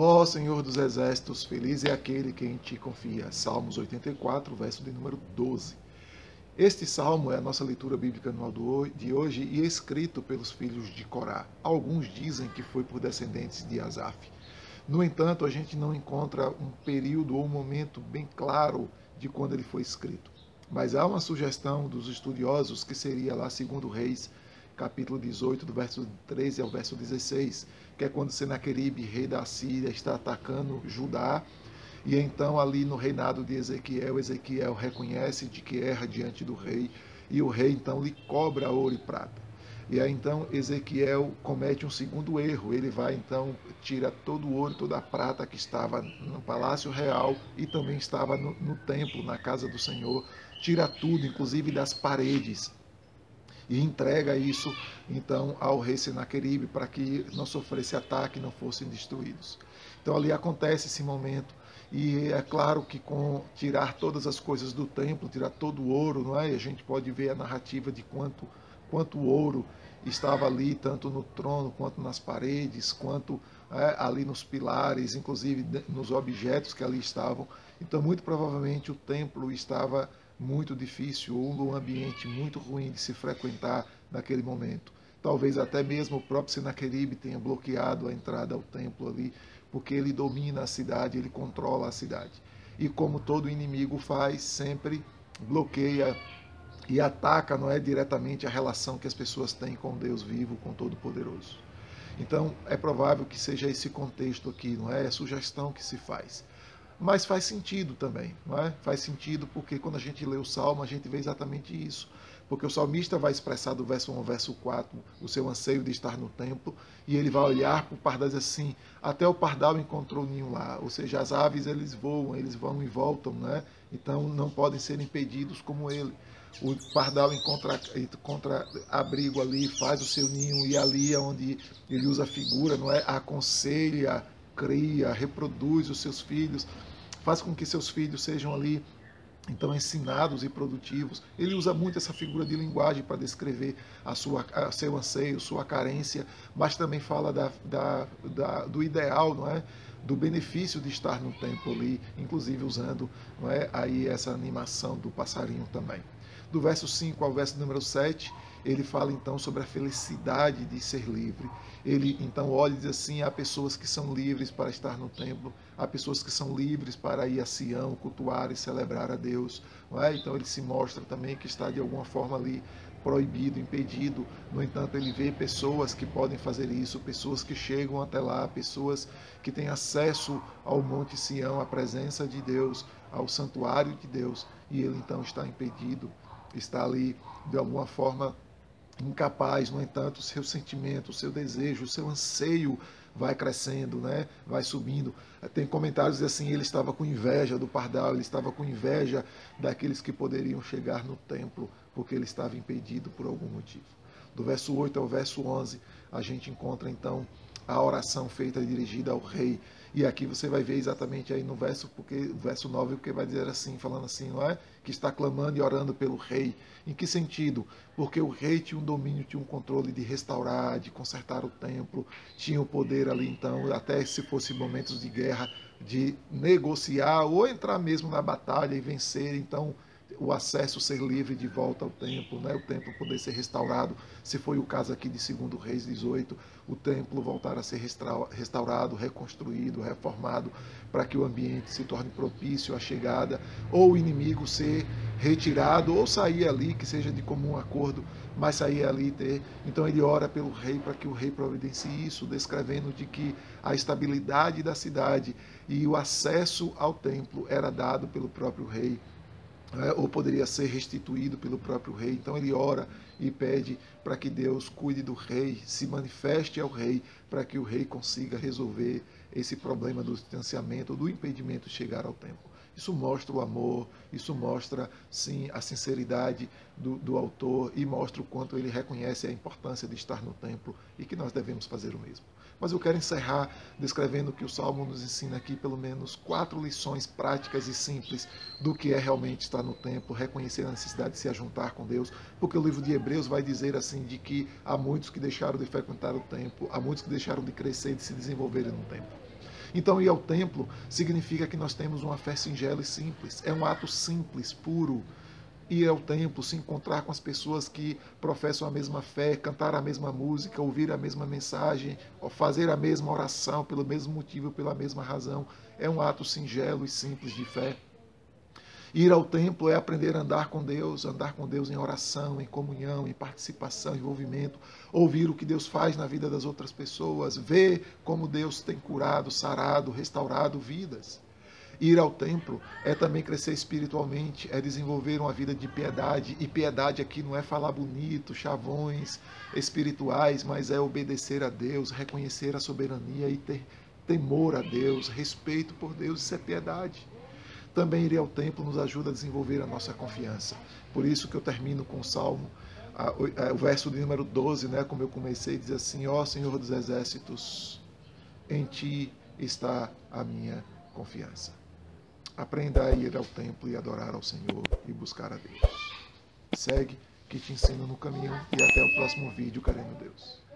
Ó Senhor dos Exércitos, feliz é aquele que em ti confia. Salmos 84, verso de número 12. Este salmo é a nossa leitura bíblica anual de hoje e é escrito pelos filhos de Corá. Alguns dizem que foi por descendentes de Asaf. No entanto, a gente não encontra um período ou um momento bem claro de quando ele foi escrito. Mas há uma sugestão dos estudiosos que seria lá segundo Reis, capítulo 18, do verso 13 ao verso 16, que é quando Senaqueribe, rei da Síria, está atacando Judá e então, ali no reinado de Ezequiel, Ezequiel reconhece de que erra diante do rei, e o rei então lhe cobra ouro e prata. E aí então Ezequiel comete um segundo erro. Ele vai então, tira todo o ouro, toda a prata que estava no palácio real e também estava no, no templo, na casa do Senhor, tira tudo, inclusive das paredes, e entrega isso então ao rei Senaqueribe para que não sofresse ataque, não fossem destruídos. Então ali acontece esse momento e é claro que com tirar todas as coisas do templo, tirar todo o ouro, não é? A gente pode ver a narrativa de quanto quanto ouro estava ali, tanto no trono quanto nas paredes, quanto é, ali nos pilares, inclusive nos objetos que ali estavam. Então, muito provavelmente o templo estava muito difícil ou um ambiente muito ruim de se frequentar naquele momento. Talvez até mesmo o próprio Senaqueribe tenha bloqueado a entrada ao templo ali porque ele domina a cidade, ele controla a cidade. E como todo inimigo faz, sempre bloqueia e ataca, não é diretamente a relação que as pessoas têm com Deus vivo, com Todo-Poderoso. Então, é provável que seja esse contexto aqui, não é? É sugestão que se faz. Mas faz sentido também, não é? Faz sentido porque quando a gente lê o Salmo, a gente vê exatamente isso porque o salmista vai expressar do verso 1 ao verso 4 o seu anseio de estar no templo, e ele vai olhar para o pardal assim, até o pardal encontrou ninho lá, ou seja, as aves eles voam, eles vão e voltam, né? então não podem ser impedidos como ele. O pardal encontra, encontra abrigo ali, faz o seu ninho, e ali é onde ele usa a figura, não é? aconselha, cria, reproduz os seus filhos, faz com que seus filhos sejam ali então ensinados e produtivos. Ele usa muito essa figura de linguagem para descrever a sua, a seu anseio, sua carência, mas também fala da, da, da, do ideal, não é? do benefício de estar no templo ali, inclusive usando não é? aí essa animação do passarinho também. Do verso 5 ao verso número 7, ele fala então sobre a felicidade de ser livre. Ele então olha e diz assim: há pessoas que são livres para estar no templo, há pessoas que são livres para ir a Sião, cultuar e celebrar a Deus. É? Então ele se mostra também que está de alguma forma ali proibido, impedido. No entanto, ele vê pessoas que podem fazer isso, pessoas que chegam até lá, pessoas que têm acesso ao Monte Sião, à presença de Deus, ao santuário de Deus, e ele então está impedido, está ali de alguma forma incapaz, no entanto, o seu sentimento, o seu desejo, o seu anseio vai crescendo, né? vai subindo. Tem comentários assim, ele estava com inveja do pardal, ele estava com inveja daqueles que poderiam chegar no templo, porque ele estava impedido por algum motivo. Do verso 8 ao verso 11, a gente encontra então a oração feita dirigida ao rei, e aqui você vai ver exatamente aí no verso, porque verso 9, porque vai dizer assim, falando assim, não é? Que está clamando e orando pelo rei. Em que sentido? Porque o rei tinha um domínio, tinha um controle de restaurar, de consertar o templo, tinha o poder ali então, até se fosse momentos de guerra, de negociar ou entrar mesmo na batalha e vencer. Então, o acesso ser livre de volta ao templo, né? o templo poder ser restaurado, se foi o caso aqui de 2 Reis 18, o templo voltar a ser restaurado, reconstruído, reformado, para que o ambiente se torne propício à chegada, ou o inimigo ser retirado, ou sair ali, que seja de comum acordo, mas sair ali e ter. Então ele ora pelo rei para que o rei providencie isso, descrevendo de que a estabilidade da cidade e o acesso ao templo era dado pelo próprio rei é, ou poderia ser restituído pelo próprio rei. Então ele ora e pede para que Deus cuide do rei, se manifeste ao rei, para que o rei consiga resolver esse problema do distanciamento, do impedimento de chegar ao templo. Isso mostra o amor, isso mostra, sim, a sinceridade do, do autor e mostra o quanto ele reconhece a importância de estar no templo e que nós devemos fazer o mesmo. Mas eu quero encerrar descrevendo que o Salmo nos ensina aqui pelo menos quatro lições práticas e simples do que é realmente estar no templo, reconhecer a necessidade de se ajuntar com Deus, porque o livro de Hebreus vai dizer assim de que há muitos que deixaram de frequentar o templo, há muitos que deixaram de crescer, de se desenvolverem no templo. Então, ir ao templo significa que nós temos uma fé singela e simples. É um ato simples, puro. Ir ao templo, se encontrar com as pessoas que professam a mesma fé, cantar a mesma música, ouvir a mesma mensagem, fazer a mesma oração pelo mesmo motivo, pela mesma razão. É um ato singelo e simples de fé. Ir ao templo é aprender a andar com Deus, andar com Deus em oração, em comunhão, em participação, envolvimento, ouvir o que Deus faz na vida das outras pessoas, ver como Deus tem curado, sarado, restaurado vidas. Ir ao templo é também crescer espiritualmente, é desenvolver uma vida de piedade. E piedade aqui não é falar bonito, chavões espirituais, mas é obedecer a Deus, reconhecer a soberania e ter temor a Deus, respeito por Deus. Isso é piedade. Também ir ao templo nos ajuda a desenvolver a nossa confiança. Por isso que eu termino com o Salmo, o verso de número 12, né, como eu comecei, diz assim: Ó Senhor dos exércitos, em ti está a minha confiança. Aprenda a ir ao templo e adorar ao Senhor e buscar a Deus. Segue que te ensino no caminho e até o próximo vídeo, querendo Deus.